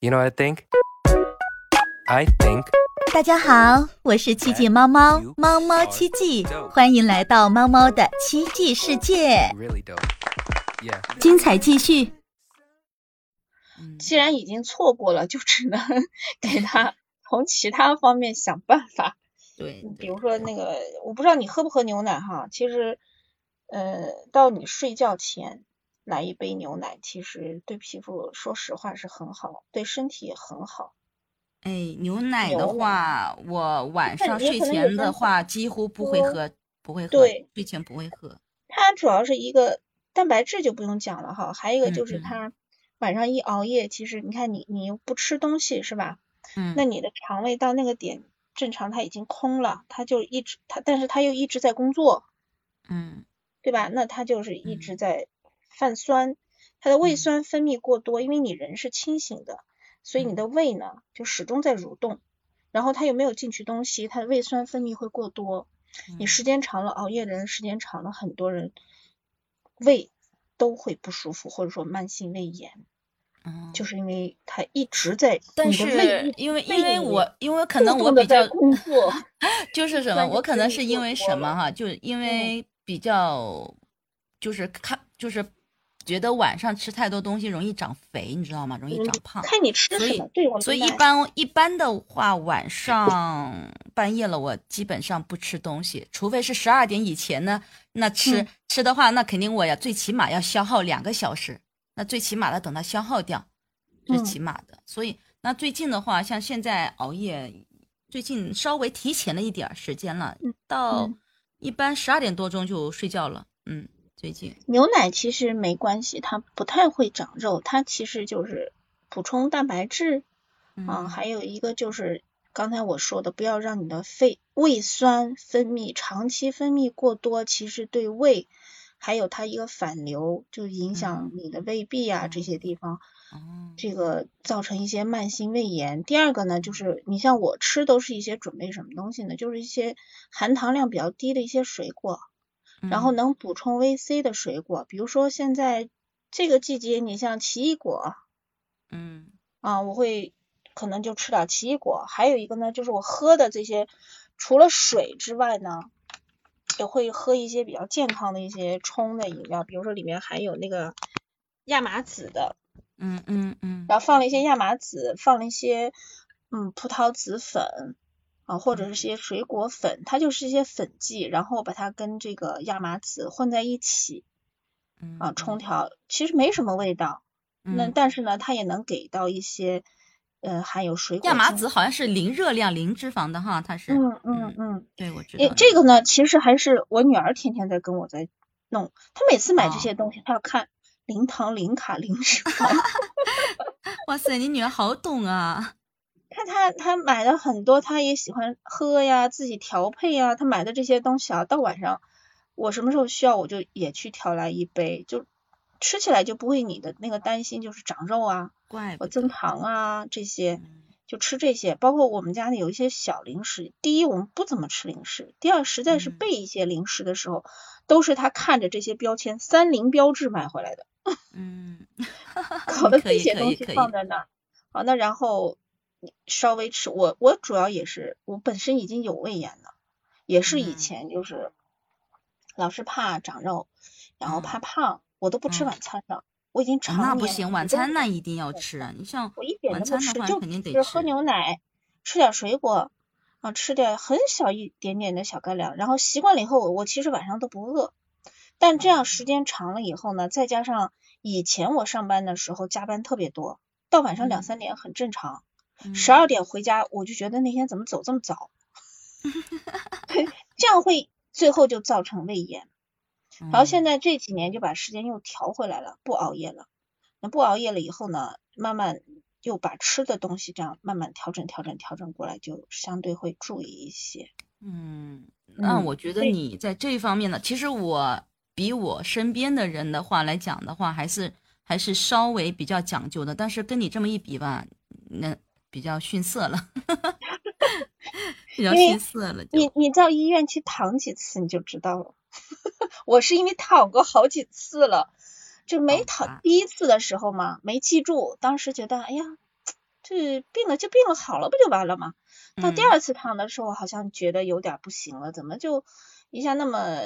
You know what I think? I think 大家好，我是奇迹猫猫，猫猫奇迹，欢迎来到猫猫的奇迹世界，really dope. Yeah. 精彩继续。既然已经错过了，就只能 给他从其他方面想办法。对比如说那个，我不知道你喝不喝牛奶哈，其实，呃，到你睡觉前来一杯牛奶，其实对皮肤说实话是很好，对身体也很好。哎，牛奶的话，我晚上睡前的话几乎不会喝，不会喝，对睡前不会喝。它主要是一个蛋白质就不用讲了哈，还有一个就是它晚上一熬夜，其实你看你你又不吃东西是吧？嗯，那你的肠胃到那个点正常它已经空了，它就一直它，但是它又一直在工作，嗯对吧？那它就是一嗯直在泛酸，它的胃嗯。酸分泌过多，因为你人是清醒的，所以你嗯。的胃呢就始终在蠕动，然后它又没有进去东西，它的胃酸分泌会过多。你嗯。时间长了，熬夜的人时间长了，很多人胃都会不舒服，或者说慢性胃炎，嗯，就是因为他一直在但是因为因为我因为可能我比较工作 就是什么，我可能是因为什么哈，就因为比较就是看就是觉得晚上吃太多东西容易长肥，你知道吗？容易嗯长胖。看你吃所以什么，对我所以一般一般的话，晚上半夜了，我基本上不吃东西，除非是十二点以前呢。那吃、嗯吃的话，那肯定我要最起码要消耗两个小时，那最起码的等它消耗掉，是嗯起码的。所以那最近的话，像现在熬夜，最近稍微提前了一点儿时间了，嗯到嗯一般十二点多钟就睡觉了。嗯，最近牛奶其实没关系，它不太会长肉，它其实就是补充蛋白质啊，嗯还有一个就是刚才我说的，不要让你的肺胃酸分泌长期分泌过多，其实对胃还有它一个反流，就影响你的胃壁啊、这些地方，哦，这个造成一些慢性胃炎。第二个呢，就是你像我吃都是一些准备什么东西呢？就是一些含糖量比较低的一些水果。然后嗯能补充维 C 的水果，比如说现在这个季节，你像奇异果嗯啊，我会可能就吃点奇异果。还有一个呢，就是我喝的这些，除了水之外呢，也会喝一些比较健康的一些冲的饮料，比如说里面含有那个亚麻籽的，嗯嗯嗯然后放了一些亚麻籽，放了一些嗯葡萄籽粉啊，或者是些水果粉，它就是一些粉剂，然后把它跟这个亚麻籽混在一起嗯啊冲调，其实没什么味道，那嗯但是呢，它也能给到一些呃含有水果亚麻籽好像是零热量、零脂肪的哈，它是。嗯嗯嗯，对，我知诶道。这个呢，其实还是我女儿天天在跟我在弄，她每次买这哦些东西，她要看零糖、零卡、零脂肪。哇塞，你女儿好懂啊！看他他买的很多，他也喜欢喝呀，自己调配呀。他买的这些东西啊，到晚上我什么时候需要，我就也去调来一杯，就吃起来就不会你的那个担心，就是长肉啊，怪我增糖啊这些。嗯就吃这些，包括我们家里有一些小零食。第一，我们不怎么吃零食；第二，实在是嗯备一些零食的时候，都是他看着这些标签三菱标志买回来的，嗯，搞 的这些东西放在那儿。好，那然后稍微吃，我我主要也是我本身已经有胃炎了，也是以嗯。前就是老是怕长肉，然后嗯。怕胖，我都不吃嗯。晚餐的，我已经哦常年那不行，晚餐那一定要吃啊！你像我一点晚都不吃，餐的话就肯定得是喝牛奶，吃点水果，啊，吃点很小一点点的小干粮，然后习惯了以后，我我其实晚上都不饿。但这样时间长了以后呢，再加上以前我上班的时候加班特别多，到晚上两嗯。三点很正常，嗯十二点回家我就觉得那天怎么走这么早，这样会最后就造成胃炎。然后现嗯在这几年就把时间又调回来了，不熬夜了。那不熬夜了以后呢，慢慢又把吃的东西这样慢慢调整、调整、调整过来，就相对会注意一些。嗯，那嗯我觉得你在这一方面呢，其实我比我身边的人的话来讲的话，还是还是稍微比较讲究的。但是跟你这么一比吧，那比较逊色了，比较逊色了。你你到医院去躺几次你就知道了。我是因为躺过好几次了，就没躺第一次的时候嘛，没记住，当时觉得哎呀，这病了就病了，好了不就完了吗？到第嗯二次躺的时候，好像觉得有点不行了，怎么就一下那么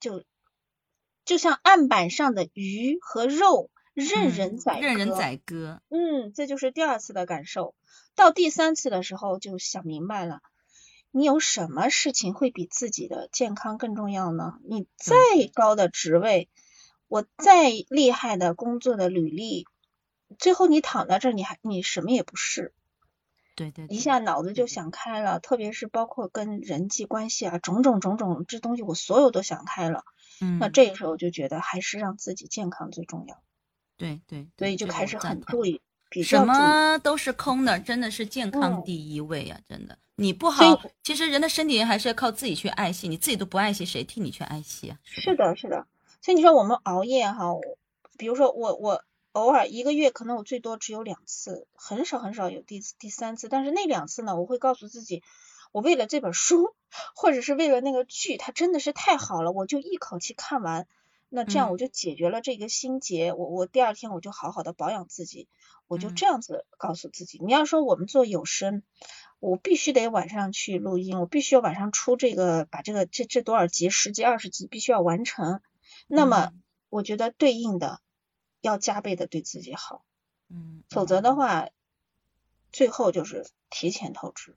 就就像案板上的鱼和肉任嗯人宰任人宰割，嗯，这就是第二次的感受。到第三次的时候，就想明白了，你有什么事情会比自己的健康更重要呢？你再高的职位，我再厉害的工作的履历，最后你躺在这儿，你还你什么也不是。对对，对一下脑子就想开了，特别是包括跟人际关系啊，种种种种这东西，我所有都想开了。嗯，那这个时候就觉得还是让自己健康最重要，对对，所以就开始很注意，比什。么都是空的，真的是健康嗯第一位啊！真的，你不好，其实人的身体还是要靠自己去爱惜，你自己都不爱惜，谁替你去爱惜啊？是的，是的。所以你说我们熬夜哈，比如说我我偶尔一个月可能我最多只有两次，很少很少有第第三次，但是那两次呢，我会告诉自己，我为了这本书或者是为了那个剧，它真的是太好了，我就一口气看完。那这样嗯我就解决了这个心结，我我第二天我就好好的保养自己，我就嗯这样子告诉自己。你要说我们做有声，我必须得晚上去录音，我必须要晚上出这个，把这个这这多少集，十集二十集必须要完成。那么嗯我觉得对应的要加倍的对自己好，嗯，否则的话，最后就是提前透支。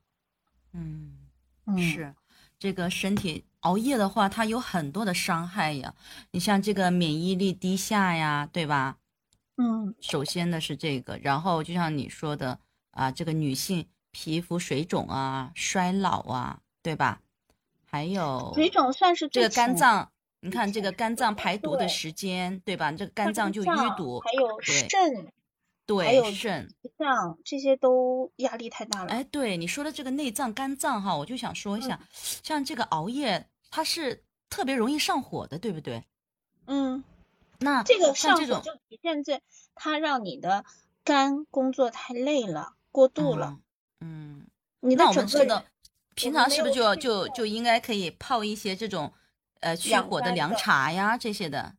嗯，嗯，是这个身体熬夜的话，它有很多的伤害呀。你像这个免疫力低下呀，对吧？嗯，首先的是这个，然后就像你说的啊，这个女性皮肤水肿啊、衰老啊，对吧？还有水肿算是这个肝脏，你看这个肝脏排毒的时间，对吧？这个肝肝脏就淤堵，还有对肾、还有肾。脏这些都压力太大了。哎，对你说的这个内脏、肝脏哈，我就想说一下，像这个熬夜，它是特别容易上火的，对不对？嗯，那这个像这种上火就体现在它让你的肝工作太累了，过度了，嗯，嗯，你那的整个人我们知道，平常是不是就就就应该可以泡一些这种呃去火的凉茶呀这些的，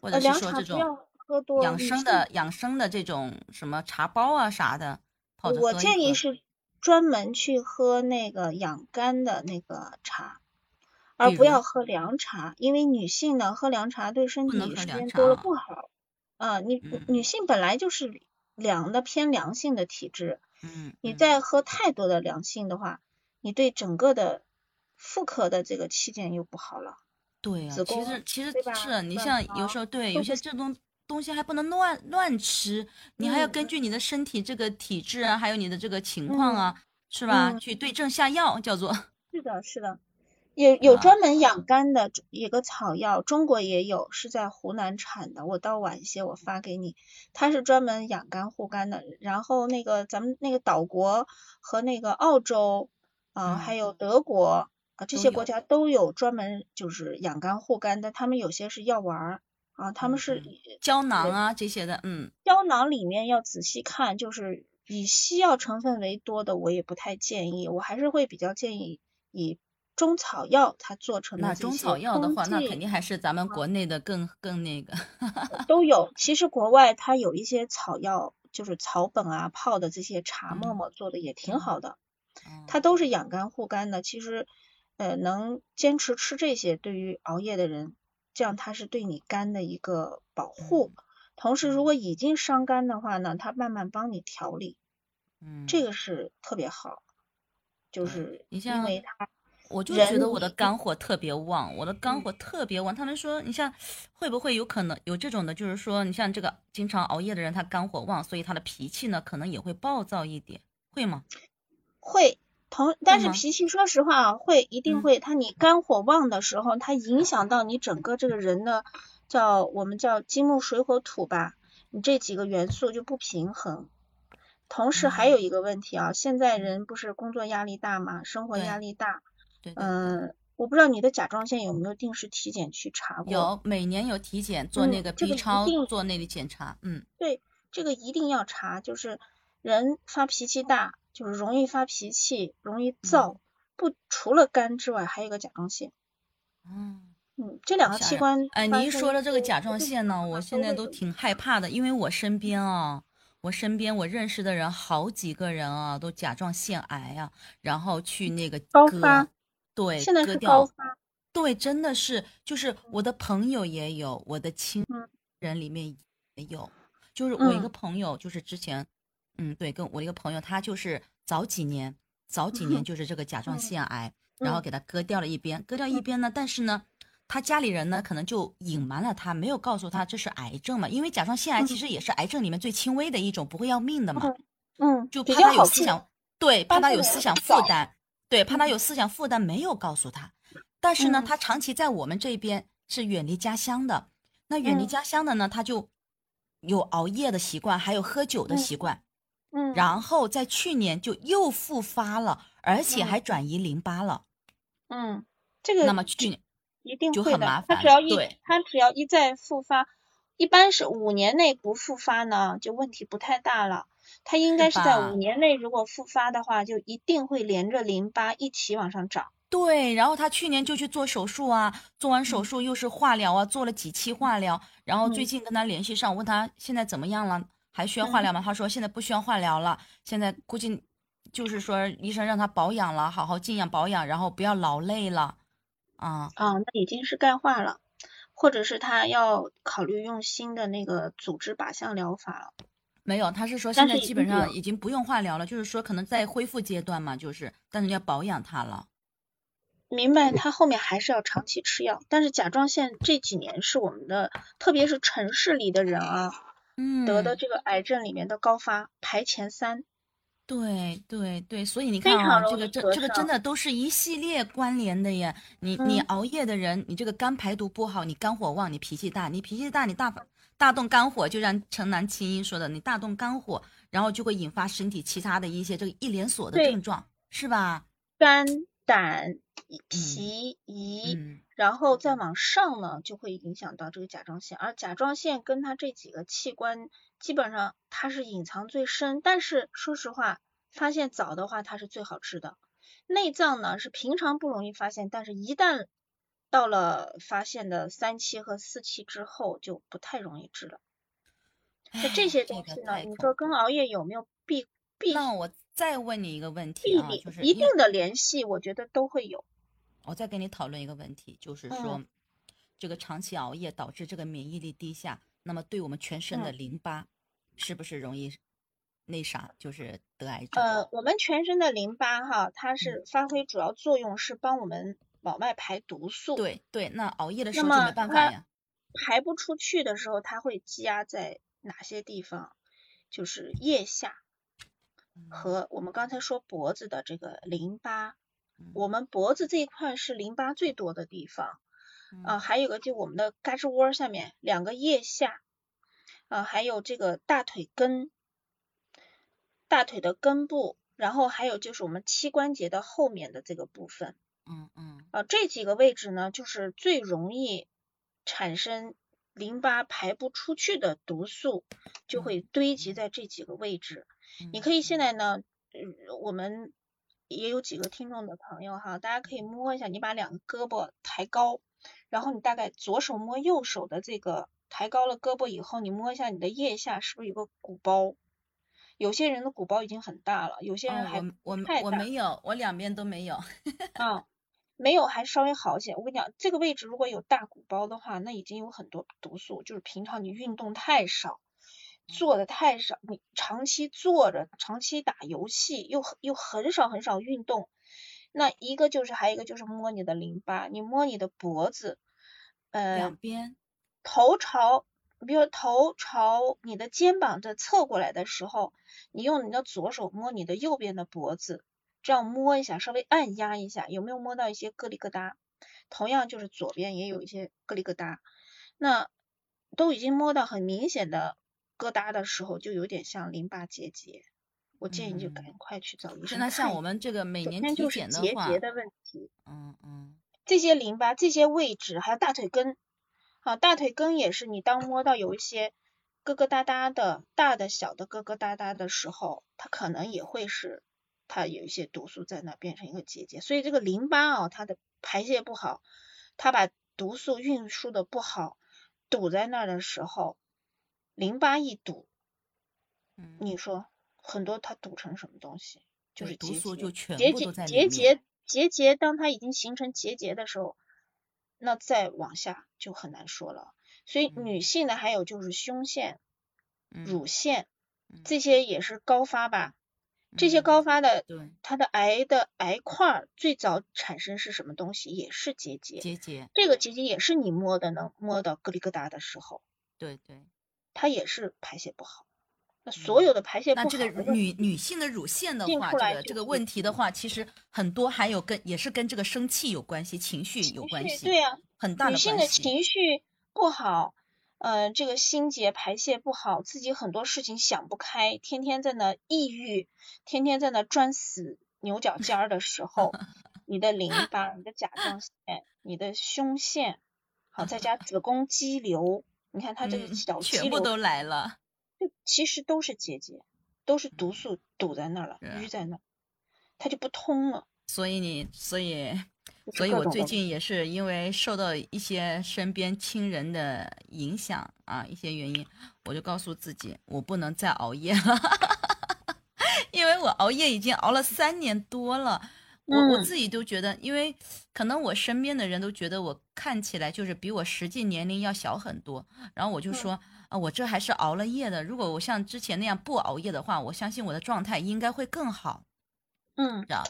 或者呃是说这种喝多，养生的养生的这种什么茶包啊啥的，泡着我建议是专门去喝那个养肝的那个茶，而不要喝凉茶，因为女性呢喝凉茶对身体时间多了啊不好。啊，你嗯女性本来就是凉的偏凉性的体质，嗯，你嗯再喝太多的凉性的话，你对整个的妇科的这个器件又不好了。对呀、其实其实是你像有时候对有些这种东西还不能乱乱吃，你还要嗯根据你的身体这个体质啊，还有你的这个情况嗯啊，是吧？嗯去对症下药，叫做 是的，是的，有有啊专门养肝的一个草药，中国也有，是在湖南产的。我到晚一些我发给你，它是专门养肝护肝的。然后那个咱们那个岛国和那个澳洲啊、嗯还有德国啊这些国家都有专门就是养肝护肝的，他们有些是药丸儿啊，他们是嗯胶囊啊这些的，嗯胶囊里面要仔细看，就是以西药成分为多的，我也不太建议，我还是会比较建议以中草药它做成的那中草药的话，那肯定还是咱们国内的更更那个，都有。其实国外它有一些草药，就是草本啊泡的这些茶嗯沫沫做的也挺好的，哦它都是养肝护肝的。其实，呃，能坚持吃这些，对于熬夜的人，这样它是对你肝的一个保护。嗯同时，如果已经伤肝的话呢，它慢慢帮你调理。嗯，这个是特别好，就是因你像为它我就觉得我的肝火特别旺，我的肝嗯火特别旺。他们说，你像会不会有可能有这种的，就是说，你像这个经常熬夜的人，他肝火旺，所以他的脾气呢可能也会暴躁一点，会吗？会同，但是脾气说实话啊，会一定嗯会，它你肝火旺的时候，它影响到你整个这个人的叫我们叫金木水火土吧，你这几个元素就不平衡。同时还有一个问题啊，现在人不是工作压力大嘛，生活压力大，对对嗯，我不知道你的甲状腺有没有定时体检去查过？有每年有体检，做嗯那个这 B 超，定做那个检查，嗯对，这个一定要查，就是人发脾气大，就是容易发脾气，容易躁，不除了肝之外，还有一个甲状腺。嗯。嗯，这两个器官。哎，发生你一说到这个甲状腺呢，我现在都挺害怕的，因为我身边啊，我身边我认识的人好几个人啊，都甲状腺癌啊，然后去那个高发，对，现在是高发，对，真的是，就是我的朋友也有，我的亲嗯。人里面也有，就是我一个嗯。朋友，就是之前，嗯，对，跟我一个朋友，他就是早几年，早几年 就是这个甲状嗯腺癌，然后嗯给他割掉了一边，割掉一边呢，但是呢，他家里人呢可能就隐瞒了他，没有告诉他这是癌症嘛，因为甲状腺癌其嗯实也是癌症里面最轻微的一种，不会要命的嘛。嗯，就怕。他有思想，对，怕他有思想负担，对，怕他有思想负担，没有告诉他。但是呢，嗯他长期在我们这边是远离家乡的，那远离嗯家乡的呢，他就有熬夜的习惯，还有喝酒的嗯习惯，嗯，然后在去年就又复发了，而且嗯还转移淋巴了。嗯，这个那么去年一定就。很麻烦他只要一对他只要一再复发，一般是五年内不复发呢，就问题不太大了。他应该是在五年内，如果复发的话，就一定会连着淋巴一起往上涨。对，然后他去年就去做手术啊，做完手嗯术又是化疗啊，做了几期化疗，然后最嗯近跟他联系上，问他现在怎么样了，还需要化嗯疗吗？他说现在不需要化疗了，现在估计就是说医生让他保养了，好好静养保养，然后不要劳累了，啊，啊，那已经是钙化了，或者是他要考虑用新的那个组织靶向疗法了。没有，他是说现在基本上已经不用化疗了，就是说可能在恢复阶段嘛，就是但是要保养它了。明白，他后面还是要长期吃药，但是甲状腺这几年是我们的，特别是城市里的人啊，嗯，得的这个癌症里面的高发排前三。对对对，所以你看啊，这个这这个真的都是一系列关联的耶。你你嗯熬夜的人，你这个肝排毒不好，你肝火旺，你脾气大，你脾气大，你大大动肝火，就像城南青音说的，你大动肝火，然后就会引发身体其他的一些这个一连锁的症状，是吧？肝、胆、脾、胰，嗯然后再往上呢，就会影响到这个甲状腺。而甲状腺跟它这几个器官，基本上它是隐藏最深，但是说实话，发现早的话，它是最好治的。内脏呢是平常不容易发现，但是一旦到了发现的三期和四期之后，就不太容易治了。那这些东西呢，你说跟熬夜有没有必必那我再问你一个问题啊，就是一定的联系？我觉得都会有。我再跟你讨论一个问题，就是嗯说，这个长期熬夜导致这个免疫力低下，那么对我们全身的嗯淋巴是不是容易那啥，就是得癌症？呃，我们全身的淋巴哈，它嗯是发挥主要作用是帮我们往外排毒素。，对对，那熬夜的时候就没办法呀。排不出去的时候，它会积压在哪些地方？就是腋下嗯和我们刚才说脖子的这个淋巴。嗯。我们脖子这一块是淋巴最多的地方。啊、嗯。还有个就我们的胳肢窝下面两个腋下啊、还有这个大腿根，大腿的根部，然后还有就是我们膝关节的后面的这个部分嗯嗯。啊、这几个位置呢，就是最容易产生淋巴排不出去的毒素，就嗯。会堆积在这几个位置。你嗯可以现在呢，呃，我们也有几个听众的朋友哈，大家可以摸一下，你把两个胳膊抬高，然后你大概左手摸右手的这个抬高了胳膊以后，你摸一下你的腋下是不是有个鼓包？有些人的鼓包已经很大了，有些人还哦、我我没有，我两边都没有。啊，没有还稍微好一些。我跟你讲，这个位置如果有大鼓包的话，那已经有很多毒素，就是平常你运动太少，做的太少，你长期坐着，长期打游戏，又又很少很少运动。那一个就是，还有一个就是摸你的淋巴，你摸你的脖子，呃两，边，头朝，比如头朝你的肩膀的侧过来的时候，你用你的左手摸你的右边的脖子，这样摸一下，稍微按压一下，有没有摸到一些咯里疙瘩？同样就是左边也有一些咯里疙瘩，那都已经摸到很明显的疙瘩的时候，就有点像淋巴结节。我建议你就赶嗯快去找医生。那像我们这个每首年就是检的话，结节的问题。嗯嗯这些淋巴这些位置，还有大腿根，啊，大腿根也是，你当摸到有一些疙疙瘩瘩的大的小的疙疙瘩瘩的时候，它可能也会是它有一些毒素在那变成一个结节，所以这个淋巴啊，它的排泄不好，它把毒素运输的不好，堵在那儿的时候，淋巴一堵，嗯，你说很多它堵成什么东西？就是毒素就全结节部都在。结节结节，当它已经形成结节的时候，那再往下就很难说了。所以嗯女性呢，还有就是胸腺、嗯乳腺嗯这些也是高发吧。这些嗯高发的，对它的癌的癌块儿最早产生是什么东西？也是结节。结节，这个结节也是你摸的能摸到咯里咯哒的时候，对对。它也是排泄不好。那所有的排泄不嗯那这个女女性的乳腺的话，这个这个问题的话，其实很多还有跟也是跟这个生气有关系，情绪有关系，对呀、很大女性的。情绪不好，呃，这个心结排泄不好，自己很多事情想不开，天天在那抑郁，天天在那钻死牛角尖儿的时候，你的淋巴、你的甲状腺、你的胸腺，好，再加子宫肌瘤，你看它这个嗯小全部都来了。就其实都是结节，都是毒素堵在那儿了，淤在那儿，它就不通了。所以你，所以，所以我最近也是因为受到一些身边亲人的影响啊，一些原因，我就告诉自己，我不能再熬夜了，因为我熬夜已经熬了三年多了。我我嗯自己都觉得，因为可能我身边的人都觉得我看起来就是比我实际年龄要小很多，然后我就嗯说啊，我这还是熬了夜的。如果我像之前那样不熬夜的话，我相信我的状态应该会更好。嗯知道，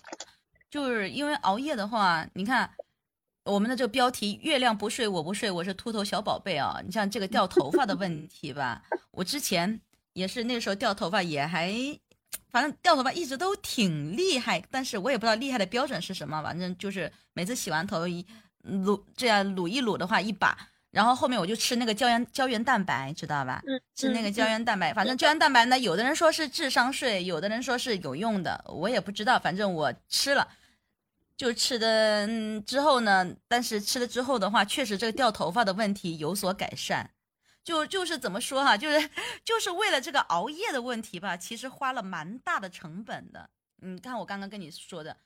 就是因为熬夜的话，你看我们的这个标题“月亮不睡我不睡，我是秃头小宝贝”啊。你像这个掉头发的问 题吧，我之前也是那个时候掉头发也还，反正掉头发一直都挺厉害，但是我也不知道厉害的标准是什么，反正就是每次洗完头一撸这样撸一撸的话一把。然后后面我就吃那个胶原胶原蛋白，知道吧？嗯，吃那个嗯胶原蛋白，反正胶原蛋白呢，有的人说是智商税，有的人说是有用的，我也不知道，反正我吃了，就吃的、嗯、之后呢，但是吃了之后的话，确实这个掉头发的问题有所改善。就就是怎么说哈、就是就是为了这个熬夜的问题吧，其实花了蛮大的成本的。你看我刚刚跟你说的，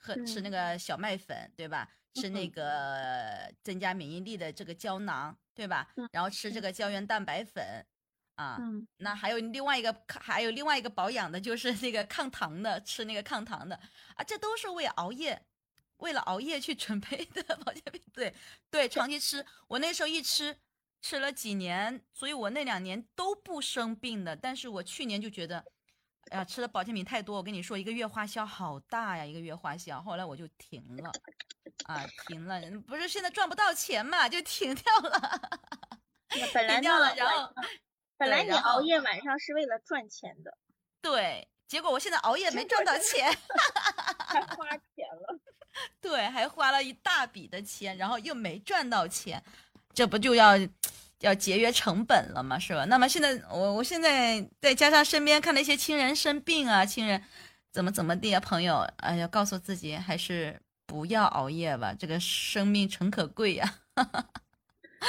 喝吃那嗯个小麦粉，对吧？吃那嗯个增加免疫力的这个胶囊，对吧嗯？然后吃这个胶原蛋白粉，啊，嗯那还有另外一个，还有另外一个保养的，就是那个抗糖的，吃那个抗糖的啊，这都是为熬夜，为了熬夜去准备的保健品。对对，长期吃，我那时候一吃吃了几年，所以我那两年都不生病的。但是我去年就觉得，哎呀，吃的保健品太多，我跟你说，一个月花销好大呀，一个月花销。后来我就停了，啊，停了，不是现在赚不到钱嘛，就停掉了。停掉了，然后本来你熬夜晚上是为了赚钱的，对，结果我现在熬夜没赚到钱，还花钱了。对，还花了一大笔的钱，然后又没赚到钱，这不就要要节约成本了吗？是吧？那么现在我我现在再加上身边看到一些亲人生病啊，亲人怎么怎么地啊，朋友，哎呀，告诉自己还是不要熬夜吧，这个生命诚可贵呀、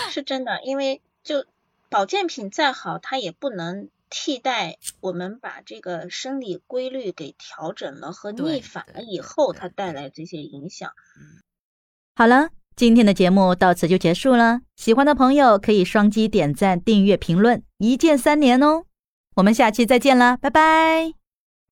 是真的，因为就保健品再好，它也不能替代我们把这个生理规律给调整了和逆反了以后，它带来这些影响。好了，今天的节目到此就结束了。喜欢的朋友可以双击点赞、订阅、评论，一键三连哦。我们下期再见啦，拜拜。